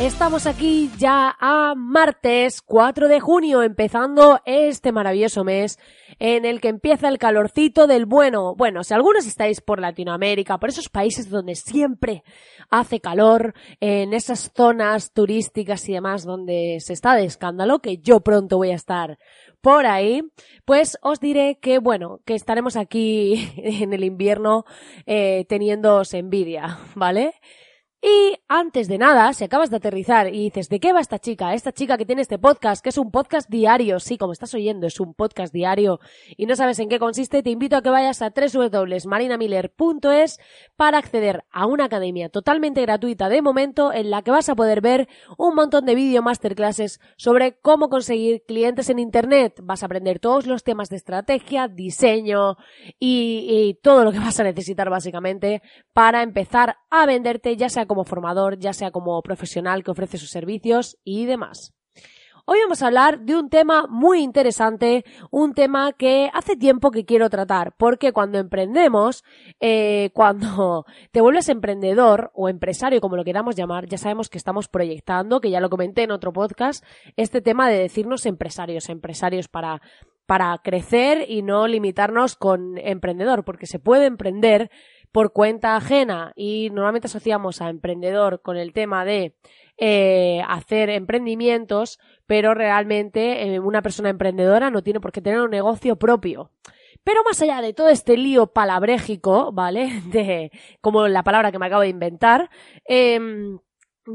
Estamos aquí ya a martes 4 de junio, empezando este maravilloso mes en el que empieza el calorcito del bueno. Bueno, si algunos estáis por Latinoamérica, por esos países donde siempre hace calor, en esas zonas turísticas y demás donde se está de escándalo, que yo pronto voy a estar por ahí, pues os diré que bueno, que estaremos aquí en el invierno eh, teniéndoos envidia, ¿vale? Y antes de nada, si acabas de aterrizar y dices, ¿de qué va esta chica? Esta chica que tiene este podcast, que es un podcast diario, sí, como estás oyendo, es un podcast diario y no sabes en qué consiste, te invito a que vayas a www.marinamiller.es para acceder a una academia totalmente gratuita de momento en la que vas a poder ver un montón de vídeo masterclasses sobre cómo conseguir clientes en Internet. Vas a aprender todos los temas de estrategia, diseño y, y todo lo que vas a necesitar básicamente para empezar a venderte ya sea como formador, ya sea como profesional que ofrece sus servicios y demás. Hoy vamos a hablar de un tema muy interesante, un tema que hace tiempo que quiero tratar, porque cuando emprendemos, eh, cuando te vuelves emprendedor o empresario, como lo queramos llamar, ya sabemos que estamos proyectando, que ya lo comenté en otro podcast, este tema de decirnos empresarios, empresarios para para crecer y no limitarnos con emprendedor, porque se puede emprender por cuenta ajena y normalmente asociamos a emprendedor con el tema de eh, hacer emprendimientos, pero realmente eh, una persona emprendedora no tiene por qué tener un negocio propio. Pero más allá de todo este lío palabrégico, ¿vale? De, como la palabra que me acabo de inventar, em,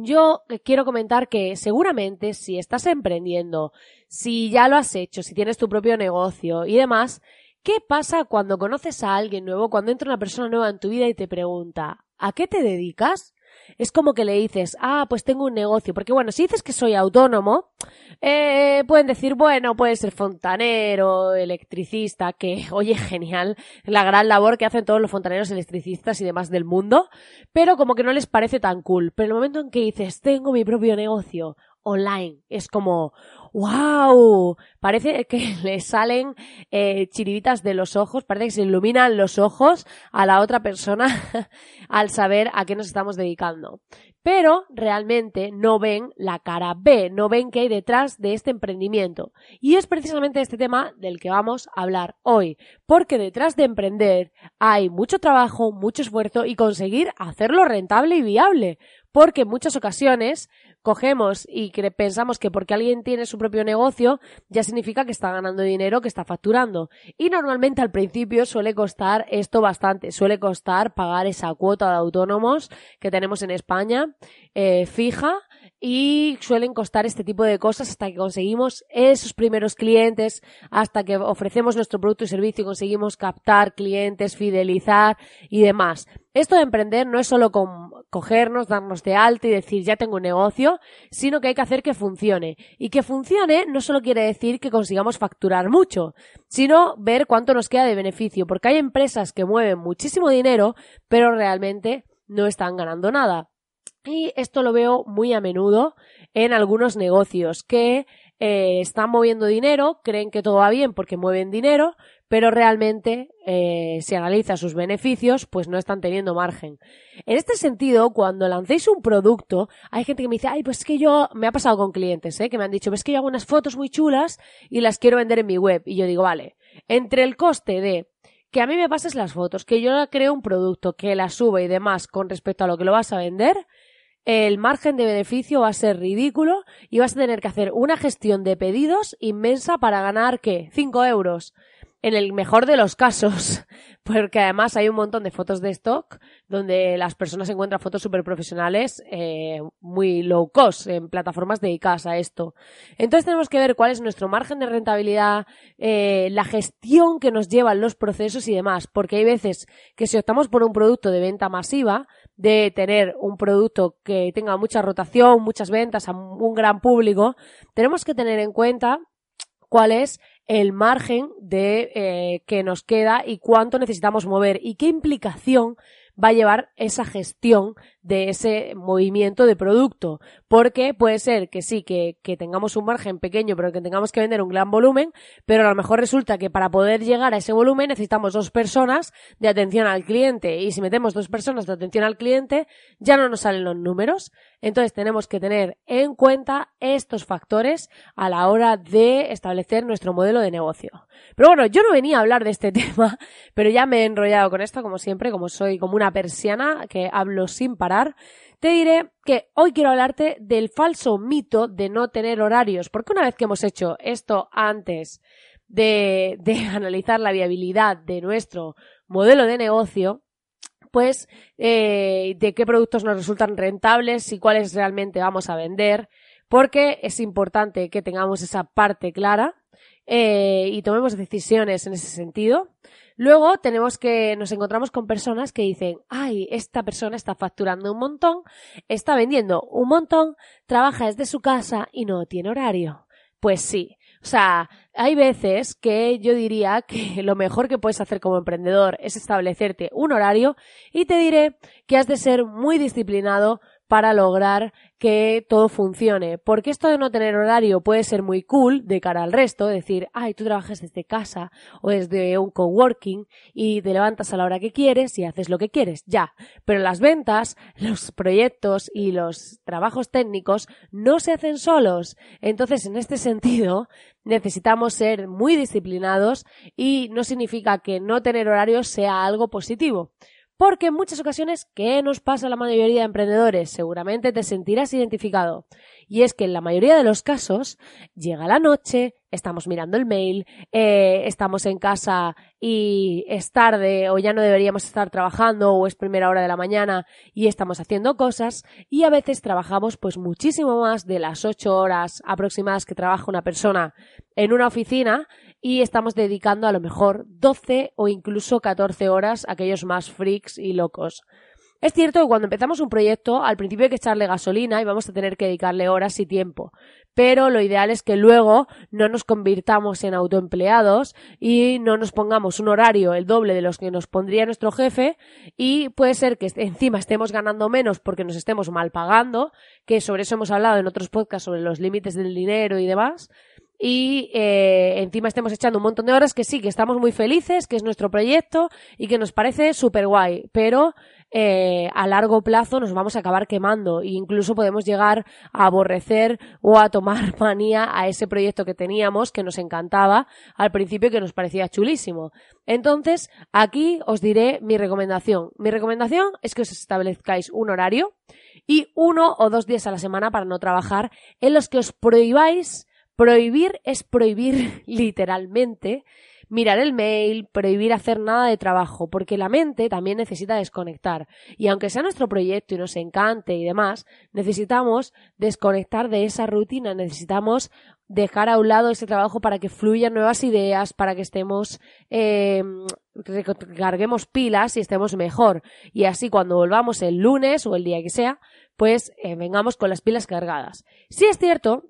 yo quiero comentar que seguramente si estás emprendiendo, si ya lo has hecho, si tienes tu propio negocio y demás, ¿Qué pasa cuando conoces a alguien nuevo, cuando entra una persona nueva en tu vida y te pregunta, ¿a qué te dedicas? Es como que le dices, ah, pues tengo un negocio. Porque bueno, si dices que soy autónomo, eh, pueden decir, bueno, puede ser fontanero, electricista, que, oye, genial, la gran labor que hacen todos los fontaneros, electricistas y demás del mundo, pero como que no les parece tan cool. Pero el momento en que dices, tengo mi propio negocio online, es como, ¡Wow! Parece que le salen eh, chiribitas de los ojos, parece que se iluminan los ojos a la otra persona al saber a qué nos estamos dedicando. Pero realmente no ven la cara B, no ven qué hay detrás de este emprendimiento. Y es precisamente este tema del que vamos a hablar hoy, porque detrás de emprender hay mucho trabajo, mucho esfuerzo y conseguir hacerlo rentable y viable porque en muchas ocasiones cogemos y pensamos que porque alguien tiene su propio negocio ya significa que está ganando dinero, que está facturando. Y normalmente al principio suele costar esto bastante, suele costar pagar esa cuota de autónomos que tenemos en España eh, fija y suelen costar este tipo de cosas hasta que conseguimos esos primeros clientes, hasta que ofrecemos nuestro producto y servicio y conseguimos captar clientes, fidelizar y demás. Esto de emprender no es solo con cogernos, darnos de alta y decir ya tengo un negocio, sino que hay que hacer que funcione. Y que funcione no solo quiere decir que consigamos facturar mucho, sino ver cuánto nos queda de beneficio, porque hay empresas que mueven muchísimo dinero, pero realmente no están ganando nada. Y esto lo veo muy a menudo en algunos negocios que eh, están moviendo dinero, creen que todo va bien porque mueven dinero, pero realmente eh, si analiza sus beneficios, pues no están teniendo margen. En este sentido, cuando lancéis un producto, hay gente que me dice, ay, pues es que yo, me ha pasado con clientes, ¿eh? que me han dicho, ves que yo hago unas fotos muy chulas y las quiero vender en mi web. Y yo digo, vale, entre el coste de que a mí me pases las fotos, que yo creo un producto, que la suba y demás con respecto a lo que lo vas a vender, el margen de beneficio va a ser ridículo y vas a tener que hacer una gestión de pedidos inmensa para ganar, ¿qué? 5 euros en el mejor de los casos, porque además hay un montón de fotos de stock donde las personas encuentran fotos súper profesionales eh, muy low cost en plataformas dedicadas a esto. Entonces tenemos que ver cuál es nuestro margen de rentabilidad, eh, la gestión que nos llevan los procesos y demás, porque hay veces que si optamos por un producto de venta masiva, de tener un producto que tenga mucha rotación, muchas ventas a un gran público, tenemos que tener en cuenta cuál es el margen de eh, que nos queda y cuánto necesitamos mover y qué implicación va a llevar esa gestión de ese movimiento de producto. Porque puede ser que sí, que, que, tengamos un margen pequeño, pero que tengamos que vender un gran volumen, pero a lo mejor resulta que para poder llegar a ese volumen necesitamos dos personas de atención al cliente. Y si metemos dos personas de atención al cliente, ya no nos salen los números. Entonces tenemos que tener en cuenta estos factores a la hora de establecer nuestro modelo de negocio. Pero bueno, yo no venía a hablar de este tema, pero ya me he enrollado con esto, como siempre, como soy como una persiana que hablo sin parar te diré que hoy quiero hablarte del falso mito de no tener horarios, porque una vez que hemos hecho esto antes de, analizar la viabilidad de nuestro modelo de negocio, pues eh, de qué productos nos resultan rentables y cuáles realmente vamos a vender, porque es importante que tengamos esa parte clara eh, y tomemos decisiones en ese sentido. Luego tenemos que, nos encontramos con personas que dicen, ay, esta persona está facturando un montón, está vendiendo un montón, trabaja desde su casa y no tiene horario. Pues sí. O sea, hay veces que yo diría que lo mejor que puedes hacer como emprendedor es establecerte un horario y te diré que has de ser muy disciplinado para lograr que todo funcione. Porque esto de no tener horario puede ser muy cool de cara al resto, decir, ay, tú trabajas desde casa o desde un coworking y te levantas a la hora que quieres y haces lo que quieres, ya. Pero las ventas, los proyectos y los trabajos técnicos no se hacen solos. Entonces, en este sentido, necesitamos ser muy disciplinados y no significa que no tener horario sea algo positivo. Porque en muchas ocasiones, ¿qué nos pasa a la mayoría de emprendedores? Seguramente te sentirás identificado. Y es que en la mayoría de los casos llega la noche, estamos mirando el mail, eh, estamos en casa y es tarde o ya no deberíamos estar trabajando o es primera hora de la mañana y estamos haciendo cosas y a veces trabajamos pues muchísimo más de las ocho horas aproximadas que trabaja una persona en una oficina y estamos dedicando a lo mejor 12 o incluso 14 horas a aquellos más freaks y locos. Es cierto que cuando empezamos un proyecto, al principio hay que echarle gasolina y vamos a tener que dedicarle horas y tiempo. Pero lo ideal es que luego no nos convirtamos en autoempleados y no nos pongamos un horario el doble de los que nos pondría nuestro jefe y puede ser que encima estemos ganando menos porque nos estemos mal pagando, que sobre eso hemos hablado en otros podcasts sobre los límites del dinero y demás y eh, encima estemos echando un montón de horas que sí, que estamos muy felices, que es nuestro proyecto y que nos parece súper guay, pero eh, a largo plazo nos vamos a acabar quemando e incluso podemos llegar a aborrecer o a tomar manía a ese proyecto que teníamos que nos encantaba al principio que nos parecía chulísimo. Entonces, aquí os diré mi recomendación. Mi recomendación es que os establezcáis un horario y uno o dos días a la semana para no trabajar en los que os prohibáis Prohibir es prohibir literalmente mirar el mail, prohibir hacer nada de trabajo, porque la mente también necesita desconectar. Y aunque sea nuestro proyecto y nos encante y demás, necesitamos desconectar de esa rutina, necesitamos dejar a un lado ese trabajo para que fluyan nuevas ideas, para que estemos, eh, carguemos pilas y estemos mejor. Y así cuando volvamos el lunes o el día que sea, pues eh, vengamos con las pilas cargadas. Si es cierto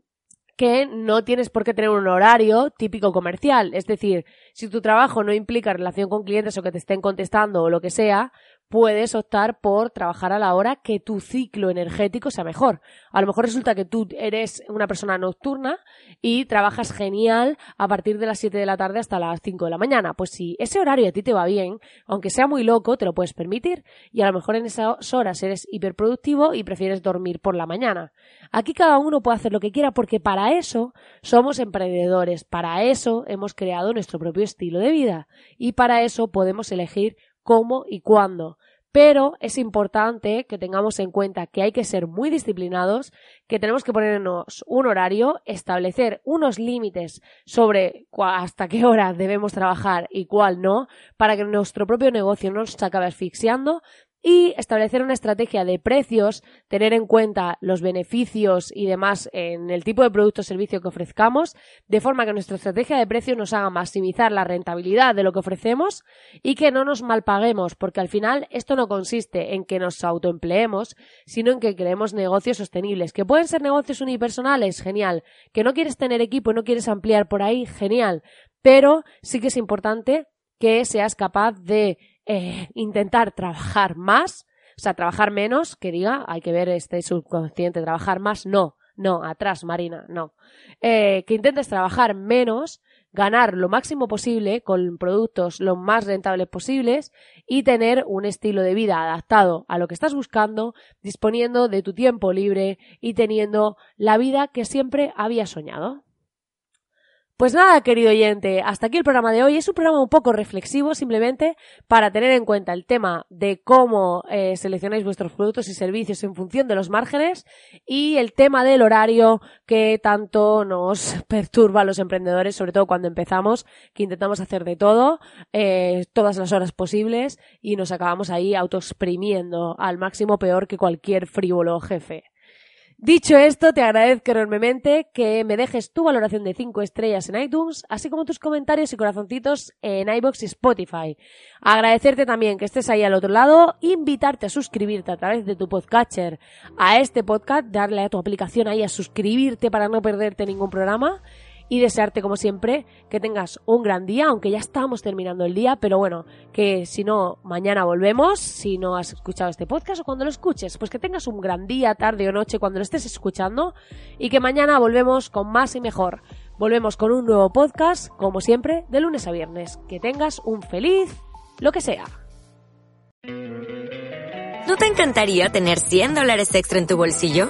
que no tienes por qué tener un horario típico comercial. Es decir, si tu trabajo no implica relación con clientes o que te estén contestando o lo que sea, puedes optar por trabajar a la hora que tu ciclo energético sea mejor. A lo mejor resulta que tú eres una persona nocturna y trabajas genial a partir de las 7 de la tarde hasta las 5 de la mañana. Pues si ese horario a ti te va bien, aunque sea muy loco, te lo puedes permitir y a lo mejor en esas horas eres hiperproductivo y prefieres dormir por la mañana. Aquí cada uno puede hacer lo que quiera porque para eso somos emprendedores, para eso hemos creado nuestro propio estilo de vida y para eso podemos elegir cómo y cuándo. pero es importante que tengamos en cuenta que hay que ser muy disciplinados, que tenemos que ponernos un horario, establecer unos límites sobre hasta qué hora debemos trabajar y cuál no, para que nuestro propio negocio no nos acabe asfixiando y establecer una estrategia de precios, tener en cuenta los beneficios y demás en el tipo de producto o servicio que ofrezcamos, de forma que nuestra estrategia de precios nos haga maximizar la rentabilidad de lo que ofrecemos y que no nos malpaguemos, porque al final esto no consiste en que nos autoempleemos, sino en que creemos negocios sostenibles, que pueden ser negocios unipersonales, genial, que no quieres tener equipo y no quieres ampliar por ahí, genial, pero sí que es importante que seas capaz de eh, intentar trabajar más, o sea, trabajar menos, que diga, hay que ver este subconsciente, trabajar más, no, no, atrás, Marina, no. Eh, que intentes trabajar menos, ganar lo máximo posible con productos lo más rentables posibles y tener un estilo de vida adaptado a lo que estás buscando, disponiendo de tu tiempo libre y teniendo la vida que siempre habías soñado. Pues nada, querido oyente, hasta aquí el programa de hoy. Es un programa un poco reflexivo, simplemente para tener en cuenta el tema de cómo eh, seleccionáis vuestros productos y servicios en función de los márgenes y el tema del horario que tanto nos perturba a los emprendedores, sobre todo cuando empezamos, que intentamos hacer de todo, eh, todas las horas posibles y nos acabamos ahí autoexprimiendo al máximo peor que cualquier frívolo jefe. Dicho esto, te agradezco enormemente que me dejes tu valoración de 5 estrellas en iTunes, así como tus comentarios y corazoncitos en iBox y Spotify. Agradecerte también que estés ahí al otro lado, invitarte a suscribirte a través de tu podcatcher a este podcast, darle a tu aplicación ahí a suscribirte para no perderte ningún programa y desearte como siempre que tengas un gran día, aunque ya estamos terminando el día, pero bueno, que si no, mañana volvemos, si no has escuchado este podcast o cuando lo escuches, pues que tengas un gran día, tarde o noche cuando lo estés escuchando y que mañana volvemos con más y mejor. Volvemos con un nuevo podcast, como siempre, de lunes a viernes. Que tengas un feliz lo que sea. ¿No te encantaría tener 100 dólares extra en tu bolsillo?